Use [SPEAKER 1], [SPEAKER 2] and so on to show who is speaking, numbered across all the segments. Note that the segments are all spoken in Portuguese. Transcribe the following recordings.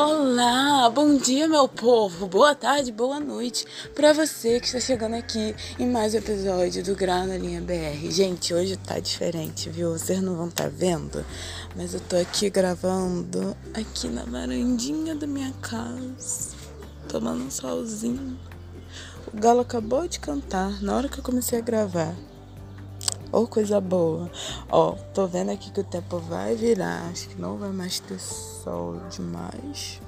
[SPEAKER 1] Olá, bom dia meu povo, boa tarde, boa noite para você que está chegando aqui em mais um episódio do Grau na Linha BR. Gente, hoje tá diferente, viu? Vocês não vão estar tá vendo, mas eu tô aqui gravando aqui na varandinha da minha casa, tomando um solzinho. O galo acabou de cantar na hora que eu comecei a gravar. Ô, oh, coisa boa. Ó, tô vendo aqui que o tempo vai virar. Acho que não vai mais ter sol demais.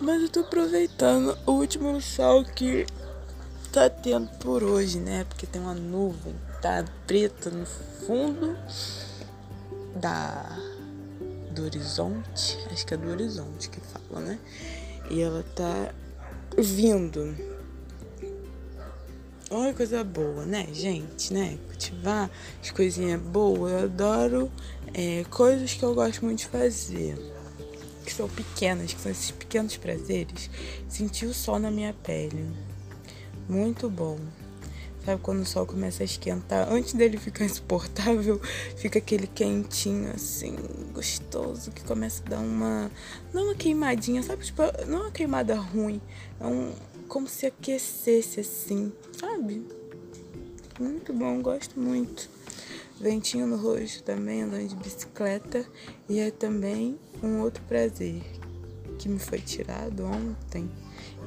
[SPEAKER 1] Mas eu tô aproveitando o último sol que tá tendo por hoje, né? Porque tem uma nuvem, tá preta no fundo da do horizonte. Acho que é do horizonte que fala, né? E ela tá vindo Olha coisa boa, né, gente, né? Cultivar as coisinhas boas. Eu adoro é, coisas que eu gosto muito de fazer. Que são pequenas, que são esses pequenos prazeres. Sentir o sol na minha pele. Muito bom. Sabe quando o sol começa a esquentar? Antes dele ficar insuportável, fica aquele quentinho assim, gostoso, que começa a dar uma. Não uma queimadinha, sabe? Tipo, não uma queimada ruim. É um, como se aquecesse assim, sabe? Muito bom, gosto muito. Ventinho no rosto também, andando de bicicleta. E é também um outro prazer que me foi tirado ontem.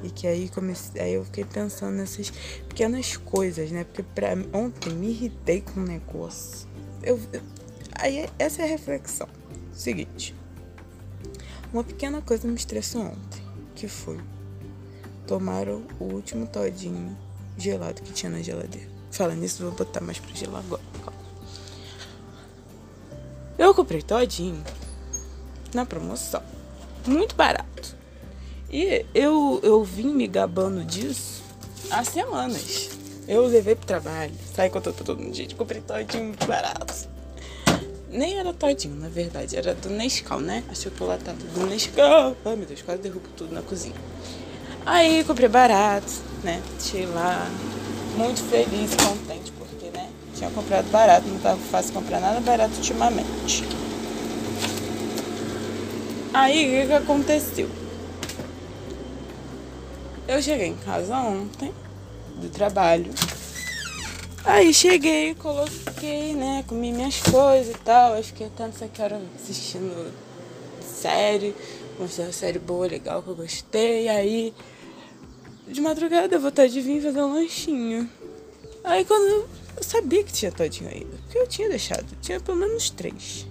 [SPEAKER 1] E que aí comecei, aí eu fiquei pensando nessas pequenas coisas, né? Porque pra, ontem me irritei com um negócio. Eu, aí essa é a reflexão. Seguinte. Uma pequena coisa me estressou ontem, que foi tomaram o último todinho gelado que tinha na geladeira. Falando nisso, vou botar mais pra gelar agora. Eu comprei todinho na promoção. Muito barato. E eu, eu vim me gabando disso há semanas. Eu levei pro trabalho, saí com todo mundo, gente, comprei todinho muito barato. Nem era todinho, na verdade, era do Nescau, né? A chocolatada do Nescau. Ai meu Deus, quase derrubo tudo na cozinha. Aí comprei barato, né? Cheguei lá, muito feliz, contente, porque, né? Tinha comprado barato, não tava fácil comprar nada barato ultimamente. Aí o que, aconteceu? Eu cheguei em casa ontem, do trabalho. Aí cheguei, coloquei, né? Comi minhas coisas e tal. Eu fiquei até não sei que hora assistindo série. Uma série boa, legal, que eu gostei. Aí de madrugada eu estar de vir fazer um lanchinho. Aí quando eu, eu sabia que tinha todinho ainda, porque eu tinha deixado, tinha pelo menos três.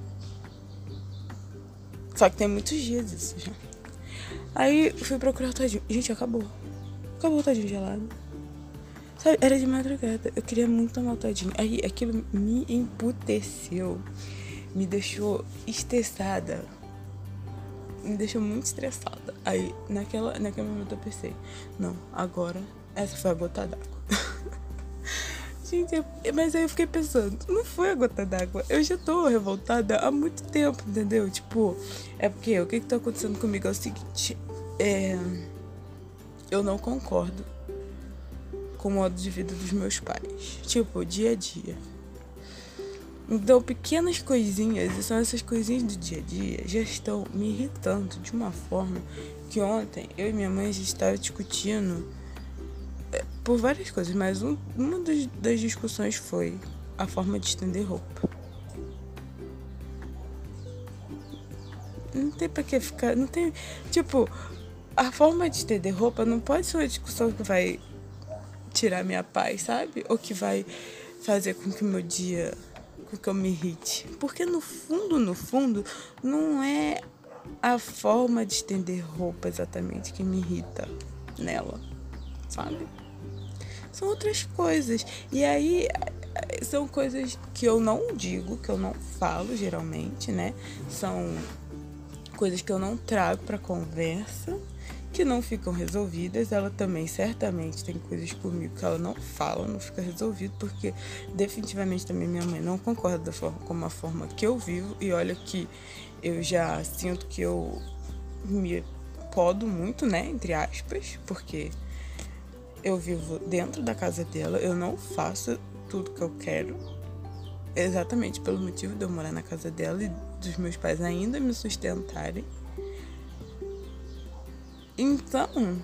[SPEAKER 1] Só que tem muitos dias isso já. Aí fui procurar o todinho. Gente, acabou. Acabou o todinho gelado. Sabe, era de madrugada. Eu queria muito tomar o todinho. Aí aquilo me emputeceu. Me deixou estressada me deixou muito estressada. Aí, naquela, naquele momento eu pensei, não, agora essa foi a gota d'água. Gente, mas aí eu fiquei pensando, não foi a gota d'água. Eu já tô revoltada há muito tempo, entendeu? Tipo, é porque o que que tá acontecendo comigo é o seguinte, é, eu não concordo com o modo de vida dos meus pais. Tipo, dia a dia. Então, pequenas coisinhas, e são essas coisinhas do dia a dia, já estão me irritando de uma forma que ontem eu e minha mãe estavam discutindo é, por várias coisas, mas um, uma das, das discussões foi a forma de estender roupa. Não tem pra que ficar. Não tem. Tipo, a forma de estender roupa não pode ser uma discussão que vai tirar minha paz, sabe? Ou que vai fazer com que meu dia que eu me irrite. Porque no fundo, no fundo, não é a forma de estender roupa exatamente que me irrita nela, sabe? São outras coisas. E aí são coisas que eu não digo, que eu não falo geralmente, né? São coisas que eu não trago para conversa que não ficam resolvidas. Ela também certamente tem coisas comigo que ela não fala, não fica resolvido, porque definitivamente também minha mãe não concorda da forma como a forma que eu vivo. E olha que eu já sinto que eu me podo muito, né, entre aspas, porque eu vivo dentro da casa dela, eu não faço tudo que eu quero. Exatamente pelo motivo de eu morar na casa dela e dos meus pais ainda me sustentarem. Então,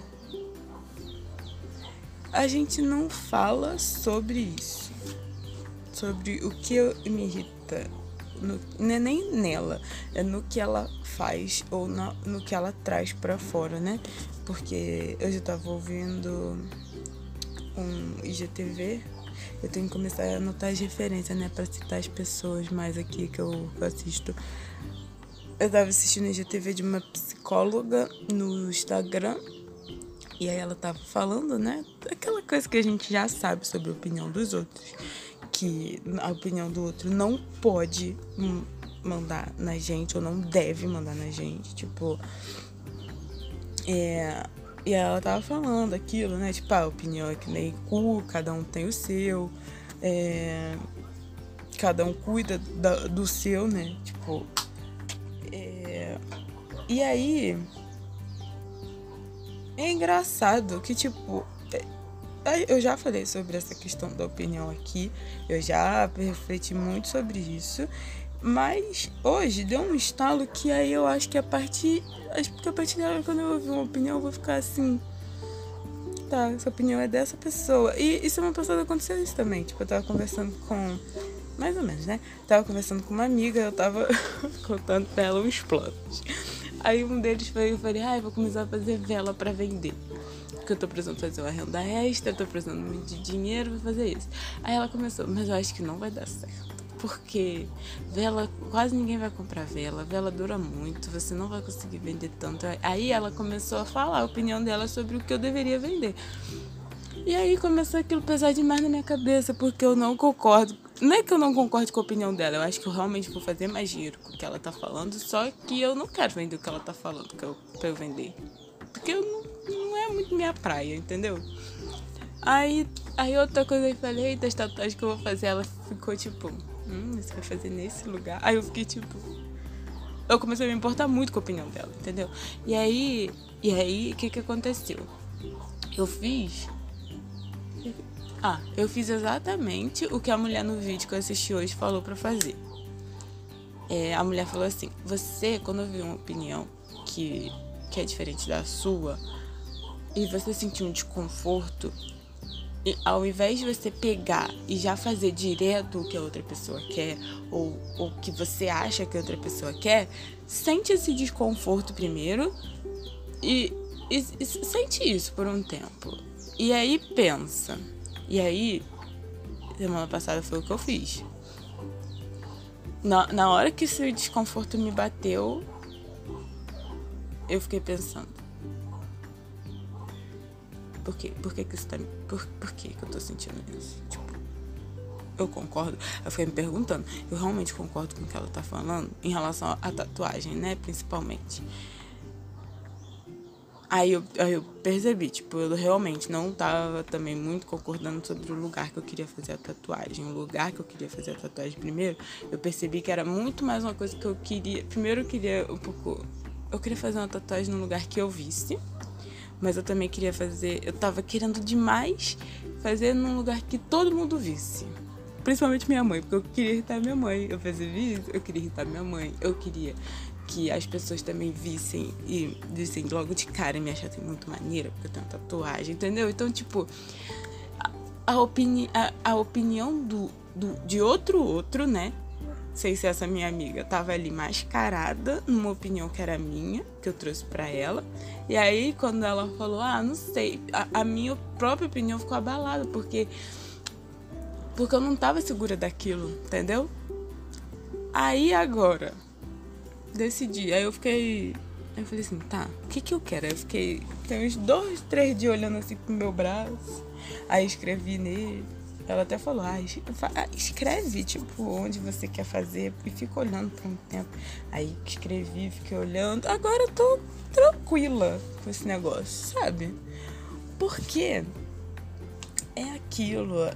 [SPEAKER 1] a gente não fala sobre isso. Sobre o que me irrita. No, não é nem nela, é no que ela faz ou no, no que ela traz para fora, né? Porque eu já tava ouvindo um IGTV, eu tenho que começar a anotar as referências, né? Pra citar as pessoas mais aqui que eu assisto. Eu tava assistindo IGTV de uma psicóloga no Instagram e aí ela tava falando, né? Aquela coisa que a gente já sabe sobre a opinião dos outros. Que a opinião do outro não pode mandar na gente, ou não deve mandar na gente. Tipo. É. E ela tava falando aquilo, né? Tipo, a opinião é que nem cu, cada um tem o seu. É, cada um cuida da, do seu, né? Tipo. É, e aí é engraçado que, tipo, é, eu já falei sobre essa questão da opinião aqui, eu já refleti muito sobre isso, mas hoje deu um estalo que aí eu acho que a partir. Acho que a partir da hora quando eu ouvir uma opinião, eu vou ficar assim. Tá, essa opinião é dessa pessoa. E, isso semana passada aconteceu isso também. Tipo, eu tava conversando com. Mais ou menos, né? Tava conversando com uma amiga, eu tava contando pra ela uns planos. Aí um deles foi, eu falei, ai, ah, vou começar a fazer vela para vender. Porque eu tô precisando fazer uma renda extra, tô precisando de dinheiro pra fazer isso. Aí ela começou, mas eu acho que não vai dar certo. Porque vela, quase ninguém vai comprar vela, vela dura muito, você não vai conseguir vender tanto. Aí ela começou a falar a opinião dela sobre o que eu deveria vender. E aí começou aquilo pesar demais na minha cabeça, porque eu não concordo não é que eu não concorde com a opinião dela, eu acho que eu realmente vou fazer mais dinheiro com o que ela tá falando, só que eu não quero vender o que ela tá falando que eu, pra eu vender. Porque eu não, não é muito minha praia, entendeu? Aí, aí outra coisa eu falei, eita, as tatuagens que eu vou fazer, ela ficou tipo, hum, você vai fazer nesse lugar? Aí eu fiquei tipo. Eu comecei a me importar muito com a opinião dela, entendeu? E aí, e aí, o que que aconteceu? Eu fiz ah, eu fiz exatamente o que a mulher no vídeo que eu assisti hoje falou para fazer. É, a mulher falou assim: você, quando ouvir uma opinião que, que é diferente da sua e você sentir um desconforto, e ao invés de você pegar e já fazer direto o que a outra pessoa quer ou o que você acha que a outra pessoa quer, sente esse desconforto primeiro e, e, e sente isso por um tempo. E aí pensa e aí, semana passada foi o que eu fiz. Na, na hora que esse desconforto me bateu, eu fiquei pensando. Por quê? Por que, que isso tá. Por, por que, que eu tô sentindo isso? Tipo, eu concordo. Eu fiquei me perguntando. Eu realmente concordo com o que ela tá falando em relação à tatuagem, né? Principalmente. Aí eu, aí eu percebi, tipo, eu realmente não tava também muito concordando sobre o lugar que eu queria fazer a tatuagem. O lugar que eu queria fazer a tatuagem primeiro, eu percebi que era muito mais uma coisa que eu queria. Primeiro eu queria um pouco. Eu queria fazer uma tatuagem num lugar que eu visse. Mas eu também queria fazer. Eu tava querendo demais fazer num lugar que todo mundo visse. Principalmente minha mãe, porque eu queria irritar minha mãe. Eu percebi isso, eu queria irritar minha mãe. Eu queria que as pessoas também vissem e dissem logo de cara me achassem muito maneira, porque eu tenho tatuagem, entendeu? Então, tipo, a, a, opini a, a opinião do, do, de outro outro, né? Sei se essa minha amiga tava ali mascarada numa opinião que era minha, que eu trouxe para ela. E aí, quando ela falou, ah, não sei, a, a minha própria opinião ficou abalada, porque. Porque eu não tava segura daquilo, entendeu? Aí agora, decidi. Aí eu fiquei. Aí eu falei assim, tá, o que que eu quero? Aí eu fiquei. Tem uns dois, três dias olhando assim pro meu braço. Aí escrevi nele. Ela até falou, ah, escreve, tipo, onde você quer fazer. E fica olhando por um tempo. Aí escrevi, fiquei olhando. Agora eu tô tranquila com esse negócio, sabe? Porque é aquilo.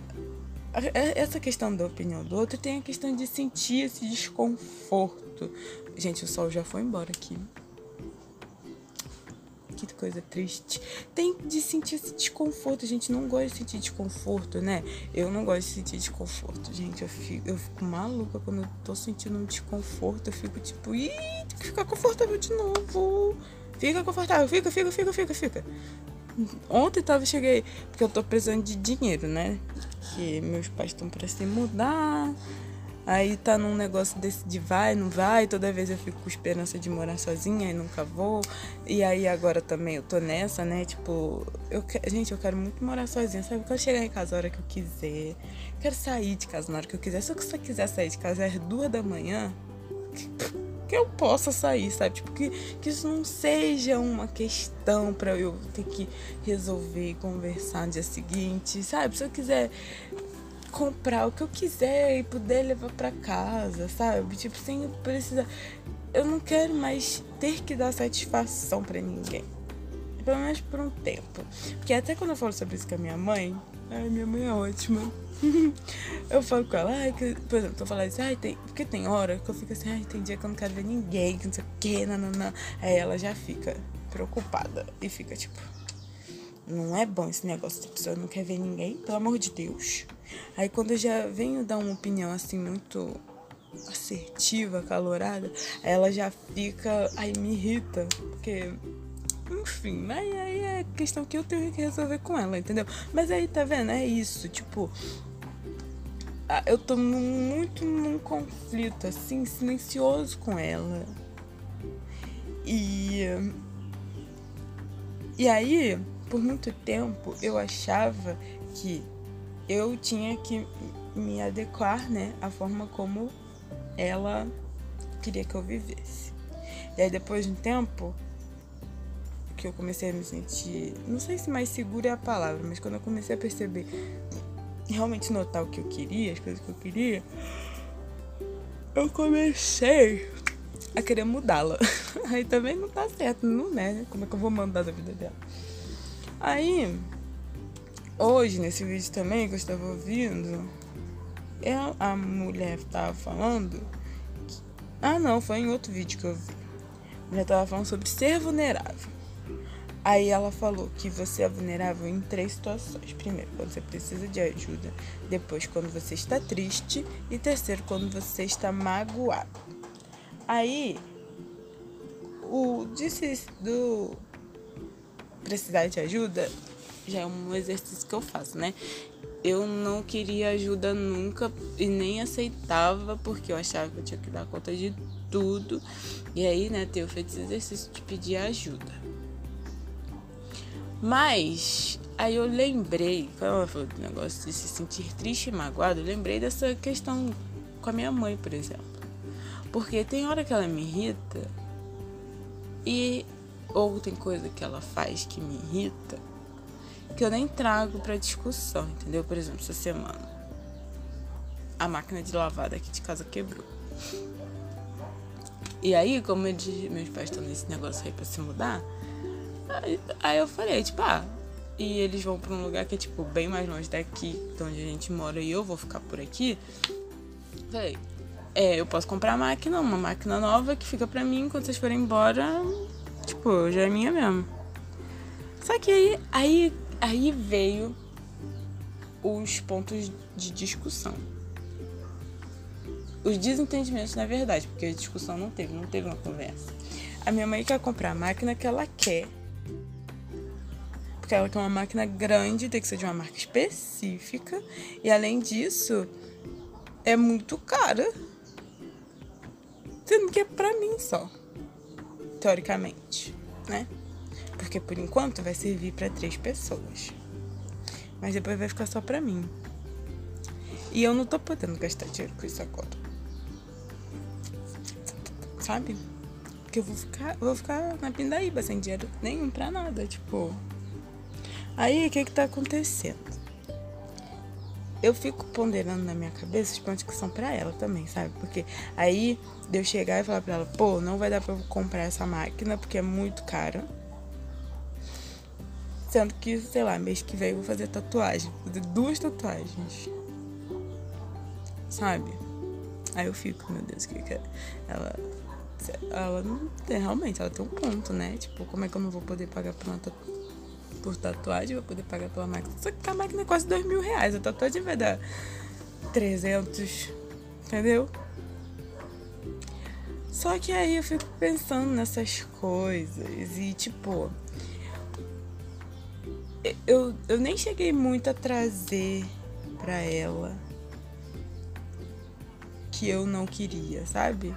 [SPEAKER 1] Essa questão da opinião do outro tem a questão de sentir esse desconforto. Gente, o sol já foi embora aqui. Que coisa triste. Tem de sentir esse desconforto. Gente não gosta de sentir desconforto, né? Eu não gosto de sentir desconforto, gente. Eu fico, eu fico maluca quando eu tô sentindo um desconforto. Eu fico tipo, ih, tem que ficar confortável de novo. Fica confortável, fica, fica, fica, fica, fica. Ontem tava, cheguei, porque eu tô precisando de dinheiro, né? Que meus pais estão para se mudar. Aí tá num negócio desse de vai, não vai. Toda vez eu fico com esperança de morar sozinha e nunca vou. E aí agora também eu tô nessa, né? Tipo, eu gente, eu quero muito morar sozinha, sabe? Eu quero chegar em casa a hora que eu quiser. Quero sair de casa na hora que eu quiser. Se eu quiser sair de casa às duas da manhã, que eu possa sair, sabe? Tipo, que, que isso não seja uma questão para eu ter que resolver e conversar no dia seguinte, sabe? Se eu quiser comprar o que eu quiser e poder levar para casa, sabe? Tipo, sem precisar. Eu não quero mais ter que dar satisfação para ninguém. Pelo menos por um tempo. Porque até quando eu falo sobre isso com a minha mãe, ai, minha mãe é ótima. eu falo com ela, ai, que, por exemplo, tô falando assim, ai, tem, porque tem hora que eu fico assim, ai, tem dia que eu não quero ver ninguém, que não sei o que, nananã. Aí ela já fica preocupada e fica tipo, não é bom esse negócio, a pessoa não quer ver ninguém, pelo amor de Deus. Aí quando eu já venho dar uma opinião assim muito assertiva, calorada, ela já fica, aí me irrita, porque enfim, aí, aí é questão que eu tenho que resolver com ela, entendeu? Mas aí tá vendo, é isso, tipo, eu tô muito num conflito, assim, silencioso com ela. E. E aí, por muito tempo, eu achava que eu tinha que me adequar, né, à forma como ela queria que eu vivesse. E aí, depois de um tempo, que eu comecei a me sentir. Não sei se mais segura é a palavra, mas quando eu comecei a perceber realmente notar o que eu queria, as coisas que eu queria, eu comecei a querer mudá-la. Aí também não tá certo, não né? Como é que eu vou mandar da vida dela? Aí, hoje, nesse vídeo também que eu estava ouvindo, eu, a mulher estava falando. Que, ah, não, foi em outro vídeo que eu vi. A mulher estava falando sobre ser vulnerável. Aí ela falou que você é vulnerável em três situações. Primeiro, quando você precisa de ajuda. Depois, quando você está triste. E terceiro, quando você está magoado. Aí, o disse do precisar de ajuda já é um exercício que eu faço, né? Eu não queria ajuda nunca e nem aceitava porque eu achava que eu tinha que dar conta de tudo. E aí, né, tenho feito esse exercício de pedir ajuda. Mas aí eu lembrei, quando ela falou do negócio de se sentir triste e magoado, eu lembrei dessa questão com a minha mãe, por exemplo. Porque tem hora que ela me irrita e ou tem coisa que ela faz que me irrita que eu nem trago para discussão, entendeu? Por exemplo, essa semana a máquina de lavar daqui de casa quebrou. E aí, como meus pais estão nesse negócio aí pra se mudar, Aí, aí eu falei, tipo, ah, e eles vão pra um lugar que é, tipo, bem mais longe daqui, de onde a gente mora, e eu vou ficar por aqui. Falei, é, eu posso comprar a máquina, uma máquina nova que fica pra mim, quando vocês forem embora, tipo, já é minha mesmo. Só que aí, aí, aí veio os pontos de discussão. Os desentendimentos, na verdade, porque a discussão não teve, não teve uma conversa. A minha mãe quer comprar a máquina que ela quer porque ela quer uma máquina grande, tem que ser de uma marca específica. E além disso, é muito cara. Sendo que é pra mim só. Teoricamente, né? Porque por enquanto vai servir para três pessoas. Mas depois vai ficar só pra mim. E eu não tô podendo gastar dinheiro com isso agora. Sabe? Porque eu vou ficar, vou ficar na pindaíba sem dinheiro nenhum pra nada. Tipo, Aí, o que que tá acontecendo? Eu fico ponderando na minha cabeça os pontos que são pra ela também, sabe? Porque aí, de eu chegar e falar pra ela, pô, não vai dar pra eu comprar essa máquina porque é muito cara. Sendo que, sei lá, mês que vem eu vou fazer tatuagem. Vou fazer duas tatuagens. Sabe? Aí eu fico, meu Deus, que que é? Ela. Ela não tem, realmente, ela tem um ponto, né? Tipo, como é que eu não vou poder pagar por uma tatuagem? Por tatuagem, vou poder pagar pela máquina. Só que a máquina é quase dois mil reais. A tatuagem vai dar 300, entendeu? Só que aí eu fico pensando nessas coisas e tipo. Eu, eu nem cheguei muito a trazer pra ela que eu não queria, sabe?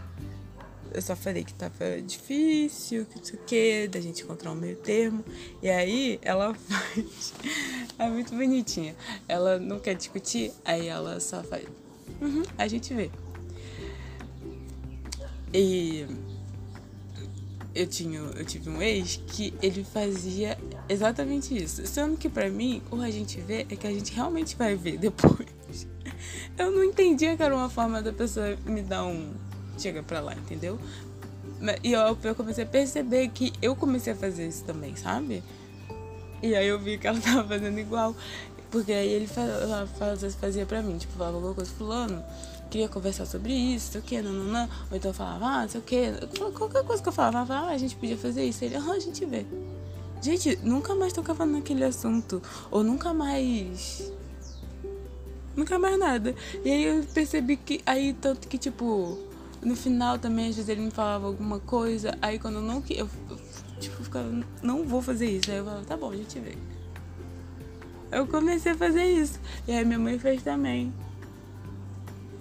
[SPEAKER 1] Eu só falei que tava difícil, que não sei o que, da gente encontrar um meio termo. E aí ela faz. É muito bonitinha. Ela não quer discutir, aí ela só faz. Uhum, a gente vê. E eu tinha, eu tive um ex que ele fazia exatamente isso. Sendo que para mim, o a gente vê é que a gente realmente vai ver depois. Eu não entendia que era uma forma da pessoa me dar um chega pra lá, entendeu? E eu, eu comecei a perceber que eu comecei a fazer isso também, sabe? E aí eu vi que ela tava fazendo igual. Porque aí ele fazia, fazia pra mim, tipo, falava alguma coisa, fulano, queria conversar sobre isso, sei o que, não, não, não. Ou então falava, ah, sei o que. Qualquer coisa que eu falava, ah, a gente podia fazer isso. Ele, ah, a gente vê. Gente, nunca mais tocava naquele assunto. Ou nunca mais. Nunca mais nada. E aí eu percebi que. Aí, tanto que, tipo no final também, às vezes ele me falava alguma coisa, aí quando eu não eu, eu tipo, ficava, não vou fazer isso. Aí eu falava, tá bom, a gente vê. Eu comecei a fazer isso. E aí minha mãe fez também.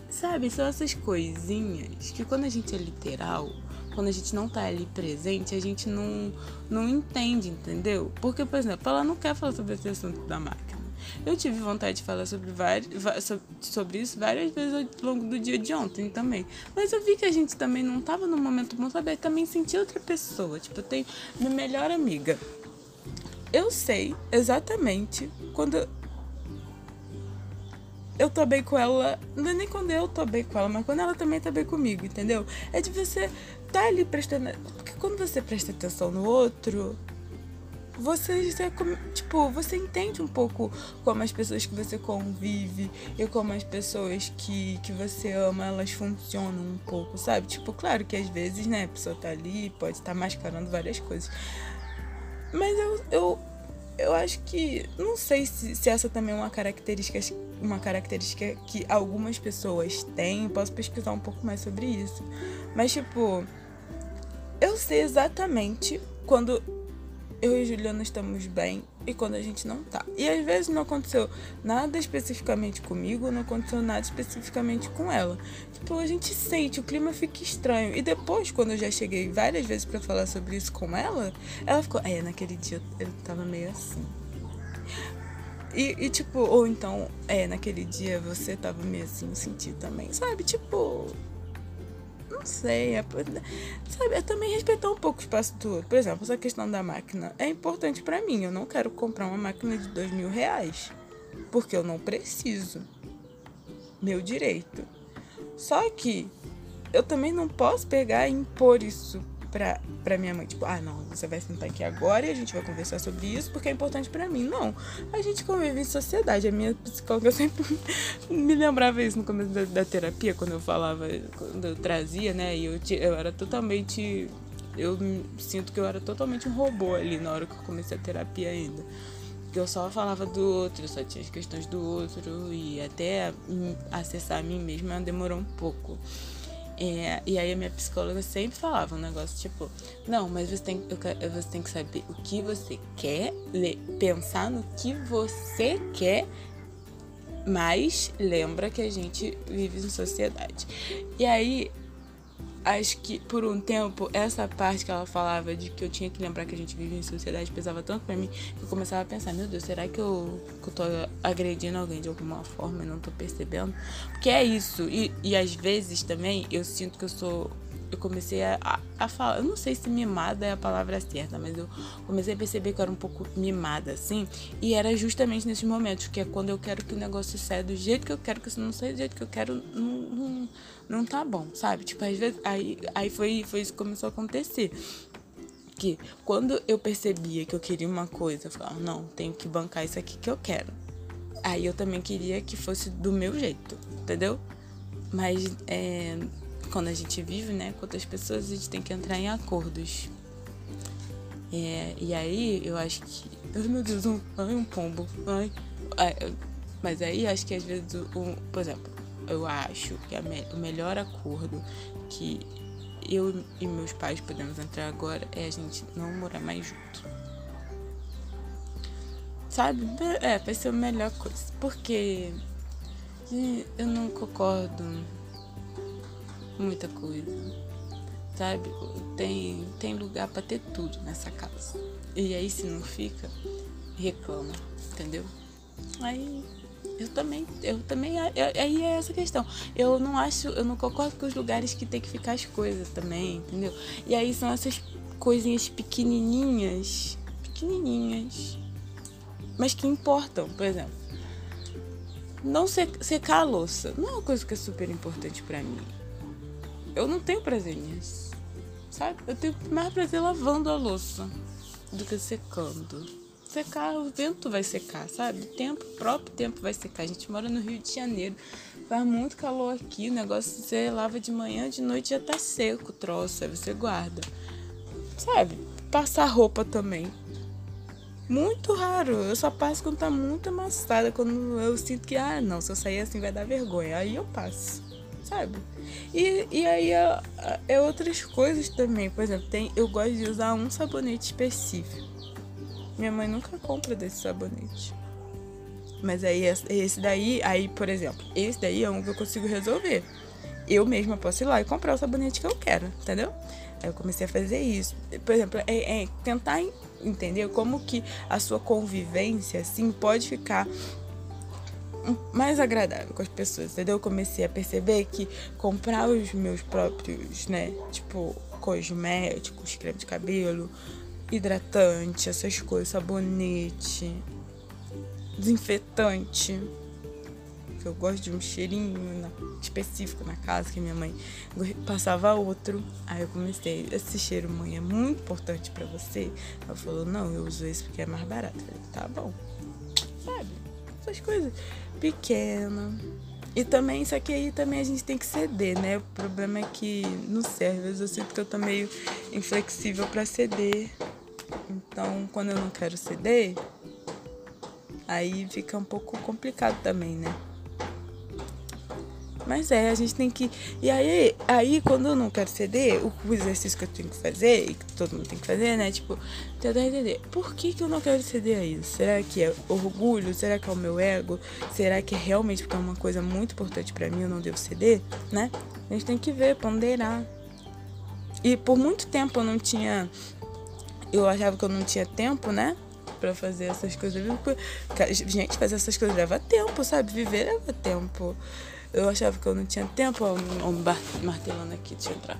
[SPEAKER 1] Sabe, são essas coisinhas que quando a gente é literal, quando a gente não tá ali presente, a gente não, não entende, entendeu? Porque, por exemplo, ela não quer falar sobre esse assunto da máquina. Eu tive vontade de falar sobre, vários, sobre isso várias vezes ao longo do dia de ontem também. Mas eu vi que a gente também não tava num momento bom, sabe? Eu também senti outra pessoa. Tipo, eu tenho minha melhor amiga. Eu sei exatamente quando eu tô bem com ela, não é nem quando eu tô bem com ela, mas quando ela também tá bem comigo, entendeu? É de você tá ali prestando. Porque quando você presta atenção no outro, você, tipo, você entende um pouco como as pessoas que você convive e como as pessoas que, que você ama, elas funcionam um pouco, sabe? Tipo, claro que às vezes, né, a pessoa tá ali, pode estar tá mascarando várias coisas. Mas eu, eu, eu acho que. Não sei se, se essa também é uma característica, uma característica que algumas pessoas têm. Posso pesquisar um pouco mais sobre isso. Mas, tipo, eu sei exatamente quando eu e Juliana estamos bem e quando a gente não tá. E às vezes não aconteceu nada especificamente comigo, não aconteceu nada especificamente com ela. Tipo, a gente sente, o clima fica estranho. E depois, quando eu já cheguei várias vezes para falar sobre isso com ela, ela ficou, é, naquele dia eu tava meio assim. E, e, tipo, ou então, é, naquele dia você tava meio assim, eu senti também, sabe? Tipo, não sei. É, sabe, é também respeitar um pouco o espaço do outro. Por exemplo, essa questão da máquina é importante para mim. Eu não quero comprar uma máquina de dois mil reais. Porque eu não preciso. Meu direito. Só que eu também não posso pegar e impor isso pra, pra minha mãe, tipo, ah, não, você vai sentar aqui agora e a gente vai conversar sobre isso porque é importante para mim. Não, a gente convive em sociedade. A minha psicóloga sempre me lembrava isso no começo da, da, terapia, quando eu falava, quando eu trazia, né, e eu, eu era totalmente. Eu sinto que eu era totalmente um robô ali na hora que eu comecei a terapia ainda eu só falava do outro, só tinha as questões do outro e até acessar a mim mesma demorou um pouco. É, e aí a minha psicóloga sempre falava um negócio tipo, não, mas você tem, você tem que saber o que você quer, pensar no que você quer, mas lembra que a gente vive em sociedade. E aí acho que por um tempo essa parte que ela falava de que eu tinha que lembrar que a gente vive em sociedade pesava tanto para mim que eu começava a pensar, meu Deus, será que eu, que eu tô agredindo alguém de alguma forma e não tô percebendo? Porque é isso. E, e às vezes também eu sinto que eu sou eu comecei a, a, falar. Eu não sei se mimada é a palavra certa, mas eu comecei a perceber que eu era um pouco mimada, assim. E era justamente nesses momentos, que é quando eu quero que o negócio saia do jeito que eu quero, que se não saia do jeito que eu quero, não, não, não tá bom, sabe? Tipo, às vezes. Aí, aí foi, foi isso que começou a acontecer. Que quando eu percebia que eu queria uma coisa, eu falava, não, tenho que bancar isso aqui que eu quero. Aí eu também queria que fosse do meu jeito, entendeu? Mas é, quando a gente vive, né, com outras pessoas, a gente tem que entrar em acordos. É, e aí, eu acho que. Ai, meu Deus, um, ai, um pombo. Ai, ai, mas aí, acho que às vezes, um, por exemplo, eu acho que me, o melhor acordo que eu e meus pais podemos entrar agora é a gente não morar mais junto. Sabe? É, vai ser a melhor coisa. Porque eu não concordo muita coisa. Sabe? Tem, tem lugar para ter tudo nessa casa. E aí se não fica, reclama, entendeu? Aí eu também, eu também, aí é essa questão. Eu não acho, eu não concordo com os lugares que tem que ficar as coisas também, entendeu? E aí são essas coisinhas pequenininhas, pequenininhas, mas que importam, por exemplo. Não secar a louça não é uma coisa que é super importante para mim. Eu não tenho prazer nisso, sabe? Eu tenho mais prazer lavando a louça do que secando secar, o vento vai secar, sabe? O tempo, o próprio tempo vai secar. A gente mora no Rio de Janeiro. Faz muito calor aqui, o negócio você lava de manhã, de noite já tá seco o troço, aí você guarda. Sabe? Passar roupa também. Muito raro. Eu só passo quando tá muito amassada. Quando eu sinto que, ah, não, se eu sair assim vai dar vergonha. Aí eu passo. Sabe? E, e aí é, é outras coisas também. Por exemplo, tem, eu gosto de usar um sabonete específico. Minha mãe nunca compra desse sabonete. Mas aí esse daí, aí, por exemplo, esse daí é um que eu consigo resolver. Eu mesma posso ir lá e comprar o sabonete que eu quero, entendeu? Aí eu comecei a fazer isso. Por exemplo, é, é tentar entender como que a sua convivência, assim, pode ficar mais agradável com as pessoas, entendeu? Eu comecei a perceber que comprar os meus próprios, né, tipo, cosméticos, creme de cabelo, hidratante, essas coisas, sabonete, desinfetante. Que eu gosto de um cheirinho na, específico na casa, que minha mãe passava outro. Aí eu comecei, esse cheiro, mãe, é muito importante para você. Ela falou, não, eu uso esse porque é mais barato. Eu falei, tá bom. Sabe? Essas coisas pequenas. E também, isso aqui aí também a gente tem que ceder, né? O problema é que no serve, eu sinto que eu tô meio inflexível para ceder. Então, quando eu não quero ceder, aí fica um pouco complicado também, né? Mas é, a gente tem que. E aí, aí quando eu não quero ceder, o exercício que eu tenho que fazer, e que todo mundo tem que fazer, né? Tipo, tentar entender por que, que eu não quero ceder a isso? Será que é orgulho? Será que é o meu ego? Será que é realmente porque é uma coisa muito importante para mim eu não devo ceder, né? A gente tem que ver, ponderar. E por muito tempo eu não tinha eu achava que eu não tinha tempo, né? Pra fazer essas coisas. Gente, fazer essas coisas leva tempo, sabe? Viver leva tempo. Eu achava que eu não tinha tempo. Um martelando aqui, deixa eu entrar.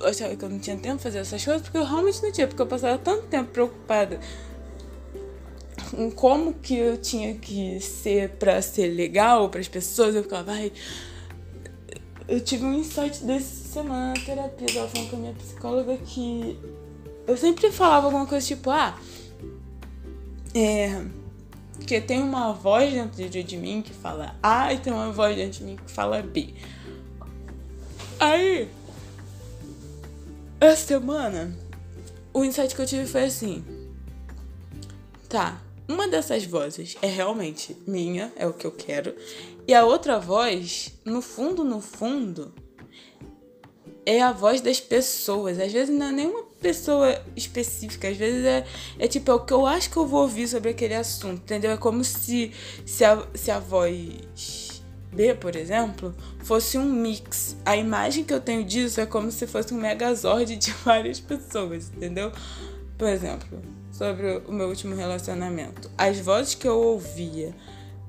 [SPEAKER 1] Eu achava que eu não tinha tempo pra fazer essas coisas porque eu realmente não tinha. Porque eu passava tanto tempo preocupada em como que eu tinha que ser pra ser legal para as pessoas. Eu ficava, vai. Eu tive um insight desse semana na terapia. Eu falando com a minha psicóloga que eu sempre falava alguma coisa tipo, ah, é. Que tem uma voz dentro de mim que fala A e tem uma voz dentro de mim que fala B. Aí, essa semana, o insight que eu tive foi assim: tá, uma dessas vozes é realmente minha, é o que eu quero, e a outra voz, no fundo, no fundo, é a voz das pessoas. Às vezes não é nenhuma pessoa específica, às vezes é, é tipo, é o que eu acho que eu vou ouvir sobre aquele assunto, entendeu? É como se, se, a, se a voz B, por exemplo, fosse um mix. A imagem que eu tenho disso é como se fosse um megazord de várias pessoas, entendeu? Por exemplo, sobre o meu último relacionamento. As vozes que eu ouvia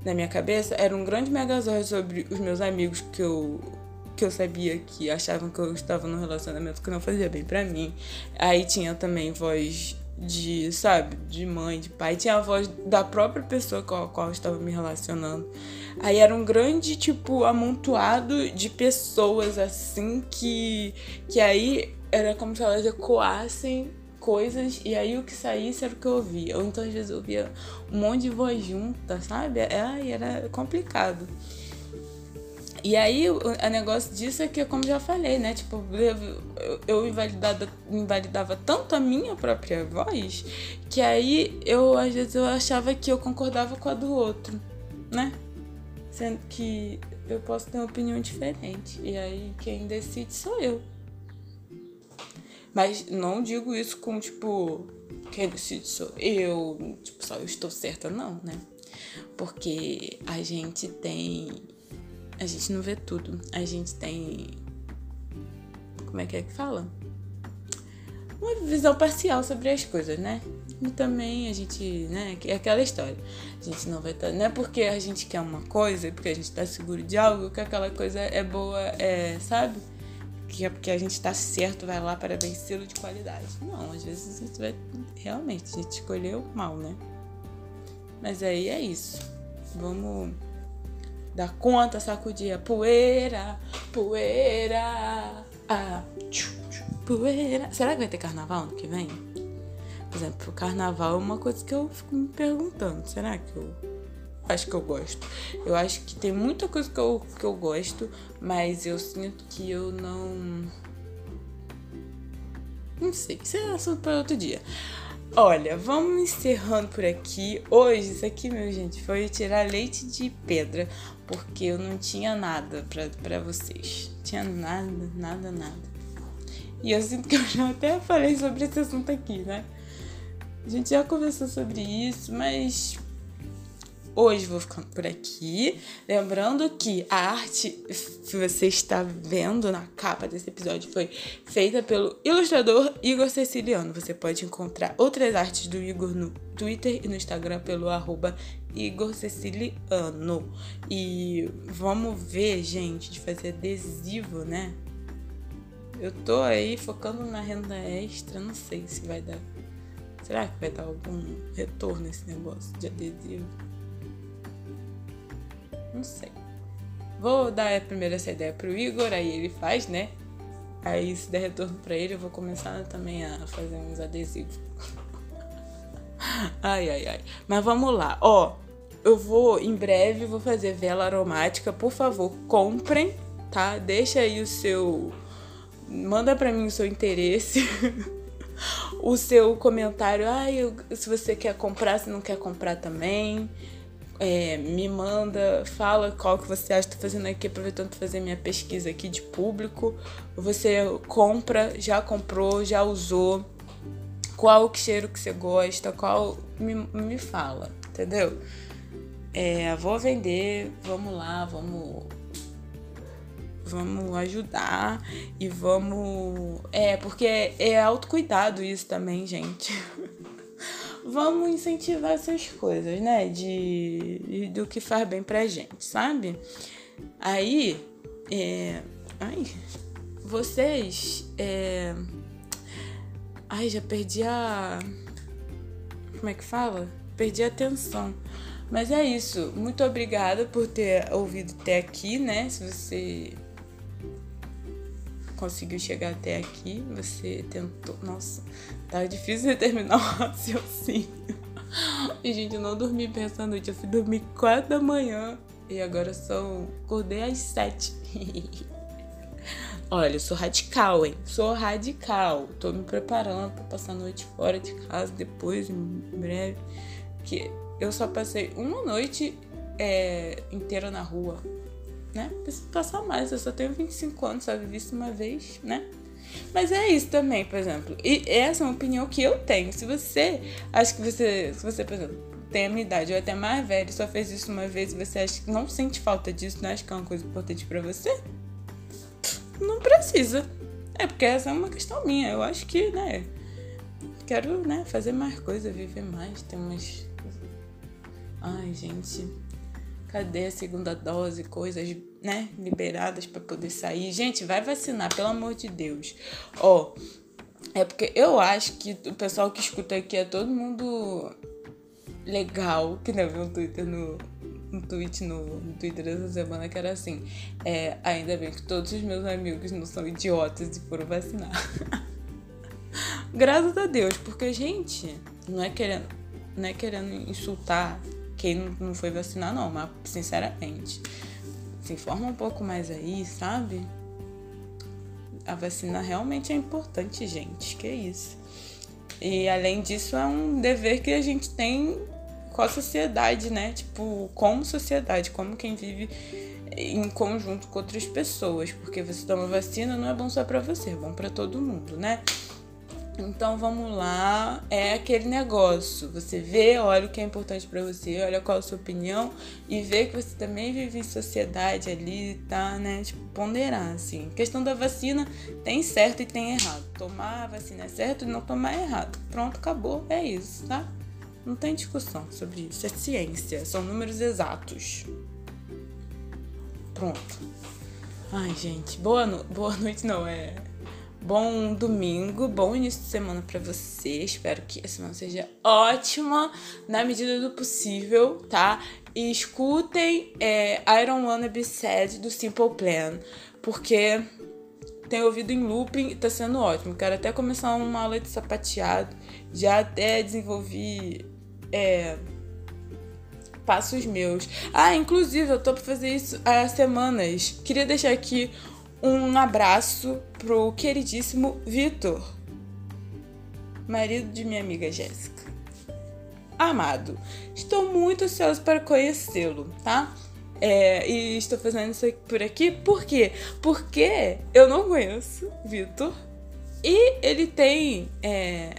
[SPEAKER 1] na minha cabeça eram um grande megazord sobre os meus amigos que eu que eu sabia que achavam que eu estava num relacionamento que não fazia bem para mim. Aí tinha também voz de, sabe, de mãe, de pai, tinha a voz da própria pessoa com a qual eu estava me relacionando. Aí era um grande, tipo, amontoado de pessoas assim que que aí era como se elas ecoassem coisas e aí o que saísse era o que eu ouvia. Ou então às vezes eu ouvia um monte de voz junta, sabe? Aí era complicado. E aí o, o negócio disso é que, como já falei, né? Tipo, eu, eu invalidava, invalidava tanto a minha própria voz que aí eu, às vezes, eu achava que eu concordava com a do outro, né? Sendo que eu posso ter uma opinião diferente. E aí quem decide sou eu. Mas não digo isso com, tipo, quem decide sou eu, tipo, só eu estou certa, não, né? Porque a gente tem. A gente não vê tudo. A gente tem. Como é que é que fala? Uma visão parcial sobre as coisas, né? E também a gente, né? É aquela história. A gente não vai estar. Não é porque a gente quer uma coisa, porque a gente tá seguro de algo, que aquela coisa é boa, é, sabe? Que é porque a gente tá certo, vai lá para vencê-lo de qualidade. Não, às vezes a gente vai. Realmente, a gente escolheu mal, né? Mas aí é isso. Vamos dar conta, sacudir a poeira, poeira, ah, poeira. Será que vai ter carnaval ano que vem? Por exemplo, o carnaval é uma coisa que eu fico me perguntando. Será que eu acho que eu gosto? Eu acho que tem muita coisa que eu, que eu gosto, mas eu sinto que eu não. Não sei, isso é assunto para outro dia. Olha, vamos encerrando por aqui. Hoje, isso aqui, meu gente, foi tirar leite de pedra, porque eu não tinha nada para vocês. Tinha nada, nada, nada. E eu sinto que eu já até falei sobre esse assunto aqui, né? A gente já conversou sobre isso, mas hoje vou ficando por aqui. Lembrando que a arte que você está vendo na capa desse episódio foi feita pelo ilustrador Igor Ceciliano. Você pode encontrar outras artes do Igor no Twitter e no Instagram pelo arroba Igor Ceciliano. E vamos ver, gente, de fazer adesivo, né? Eu tô aí focando na renda extra, não sei se vai dar Será que vai dar algum retorno esse negócio de adesivo? Não sei. Vou dar primeiro essa ideia pro Igor, aí ele faz, né? Aí se der retorno pra ele, eu vou começar também a fazer uns adesivos. ai, ai, ai. Mas vamos lá. Ó, eu vou, em breve, vou fazer vela aromática. Por favor, comprem, tá? Deixa aí o seu... Manda pra mim o seu interesse. o seu comentário, ah, eu, se você quer comprar, se não quer comprar também. É, me manda, fala qual que você acha. Tô fazendo aqui, aproveitando para fazer minha pesquisa aqui de público. Você compra, já comprou, já usou. Qual o cheiro que você gosta, qual. Me, me fala, entendeu? É, vou vender, vamos lá, vamos vamos ajudar e vamos. É, porque é autocuidado isso também, gente. vamos incentivar essas coisas, né? De, de, do que faz bem pra gente, sabe? Aí, é. Ai, vocês. É, ai, já perdi a. Como é que fala? Perdi a atenção. Mas é isso. Muito obrigada por ter ouvido até aqui, né? Se você conseguiu chegar até aqui, você tentou. Nossa, tá difícil de terminar o raciocínio. E, gente, eu não dormi bem essa noite. Eu fui dormir 4 da manhã e agora são. Acordei às 7. Olha, eu sou radical, hein? Sou radical. Tô me preparando pra passar a noite fora de casa depois, em breve. Que eu só passei uma noite é, inteira na rua né? Preciso passar mais, eu só tenho 25 anos, só vivi isso uma vez, né? Mas é isso também, por exemplo. E essa é uma opinião que eu tenho. Se você acha que você, se você, por exemplo, tem a minha idade ou até mais velho, só fez isso uma vez e você acha que não sente falta disso, não acha que é uma coisa importante para você, não precisa. É porque essa é uma questão minha. Eu acho que, né, quero, né, fazer mais coisa, viver mais, ter umas Ai, gente, Cadê a segunda dose? Coisas, né? Liberadas para poder sair. Gente, vai vacinar, pelo amor de Deus. Ó, é porque eu acho que o pessoal que escuta aqui é todo mundo legal. Que nem viu um Twitter no, um tweet no, no Twitter dessa semana que era assim: é, ainda bem que todos os meus amigos não são idiotas e foram vacinar. Graças a Deus, porque, gente, não é querendo, não é querendo insultar quem não foi vacinar, não, mas sinceramente, se informa um pouco mais aí, sabe? A vacina realmente é importante, gente. Que isso. E além disso, é um dever que a gente tem com a sociedade, né? Tipo, como sociedade, como quem vive em conjunto com outras pessoas, porque você toma vacina não é bom só para você, é bom para todo mundo, né? Então vamos lá, é aquele negócio. Você vê, olha o que é importante para você, olha qual a sua opinião e vê que você também vive em sociedade ali, tá, né? Tipo, ponderar, assim. Questão da vacina tem certo e tem errado. Tomar a vacina é certo e não tomar é errado. Pronto, acabou, é isso, tá? Não tem discussão sobre isso. É ciência, são números exatos. Pronto. Ai, gente, boa, no... boa noite, não, é Bom domingo, bom início de semana para você. Espero que a semana seja ótima na medida do possível, tá? E escutem é, I Don't Wanna Be Sad do Simple Plan, porque tenho ouvido em looping e tá sendo ótimo. Quero até começar uma aula de sapateado. Já até desenvolvi é, passos meus. Ah, inclusive, eu tô pra fazer isso há semanas. Queria deixar aqui um abraço pro queridíssimo Vitor, marido de minha amiga Jéssica. Amado, estou muito ansioso para conhecê-lo, tá? É, e estou fazendo isso por aqui por quê? Porque eu não conheço Vitor e ele tem. É,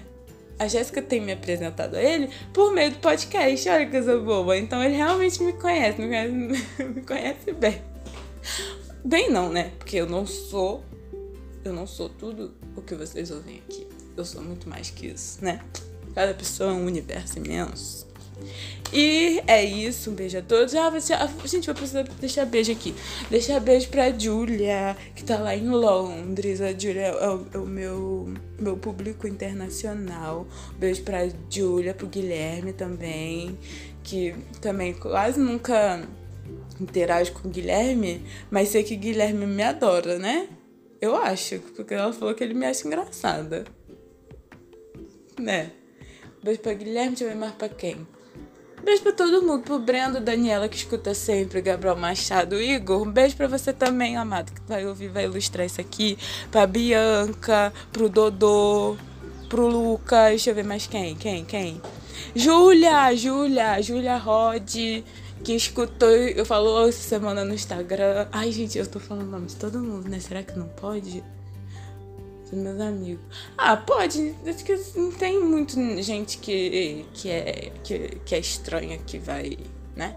[SPEAKER 1] a Jéssica tem me apresentado a ele por meio do podcast. Olha que coisa boa. Então ele realmente me conhece, me conhece, me conhece bem. Bem não, né? Porque eu não sou. Eu não sou tudo o que vocês ouvem aqui. Eu sou muito mais que isso, né? Cada pessoa é um universo imenso. E é isso, um beijo a todos. Ah, você, ah, gente, vou precisar deixar beijo aqui. Deixar beijo pra Julia, que tá lá em Londres. A Julia é o, é o meu, meu público internacional. Beijo pra Julia, pro Guilherme também, que também quase nunca interajo com o Guilherme, mas sei que o Guilherme me adora, né? Eu acho, porque ela falou que ele me acha engraçada. Né? Beijo pra Guilherme, deixa eu ver mais pra quem. Beijo pra todo mundo, pro Brendo, Daniela que escuta sempre, Gabriel Machado, Igor. Um beijo pra você também, amado, que vai ouvir, vai ilustrar isso aqui. Pra Bianca, pro Dodô, pro Lucas, deixa eu ver mais quem, quem, quem. Júlia, Júlia, Júlia Rod que escutou, eu falou essa semana no Instagram. Ai, gente, eu tô falando o nome de todo mundo, né? Será que não pode? São meus amigos. Ah, pode. Acho que não tem muito gente que, que, é, que, que é estranha que vai, né?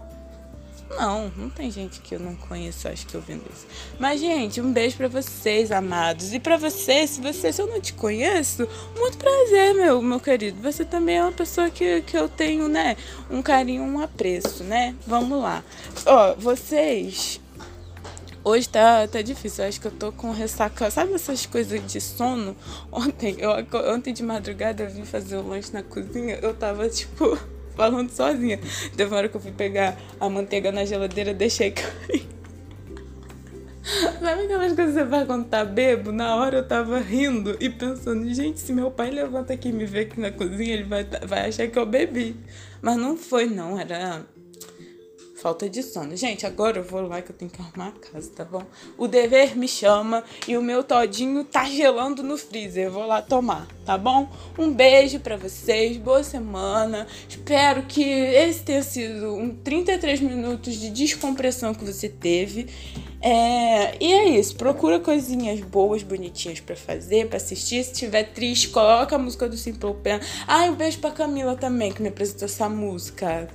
[SPEAKER 1] Não, não tem gente que eu não conheço, acho que ouvindo isso. Mas, gente, um beijo para vocês, amados. E para você, se você, se eu não te conheço, muito prazer, meu, meu querido. Você também é uma pessoa que, que eu tenho, né, um carinho, um apreço, né? Vamos lá. Ó, vocês. Hoje tá, tá difícil, eu acho que eu tô com ressaca. Sabe essas coisas de sono? Ontem, eu, ontem de madrugada eu vim fazer o lanche na cozinha, eu tava tipo falando sozinha. Teve uma hora que eu fui pegar a manteiga na geladeira, deixei cair. Sabe aquelas coisas que você faz quando tá bebo? Na hora eu tava rindo e pensando, gente, se meu pai levanta aqui e me vê aqui na cozinha, ele vai, vai achar que eu bebi. Mas não foi, não, era falta de sono. Gente, agora eu vou lá que eu tenho que arrumar a casa, tá bom? O dever me chama e o meu todinho tá gelando no freezer. Eu vou lá tomar, tá bom? Um beijo para vocês, boa semana. Espero que esse tenha sido um 33 minutos de descompressão que você teve. É, e é isso, procura coisinhas boas, bonitinhas para fazer, para assistir. Se tiver triste, coloca a música do Simple Plan. Ah, um beijo pra Camila também, que me apresentou essa música.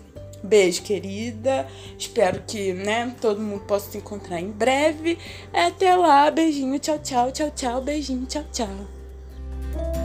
[SPEAKER 1] Beijo, querida. Espero que, né, todo mundo possa se encontrar em breve. Até lá, beijinho, tchau, tchau, tchau, tchau, beijinho, tchau, tchau.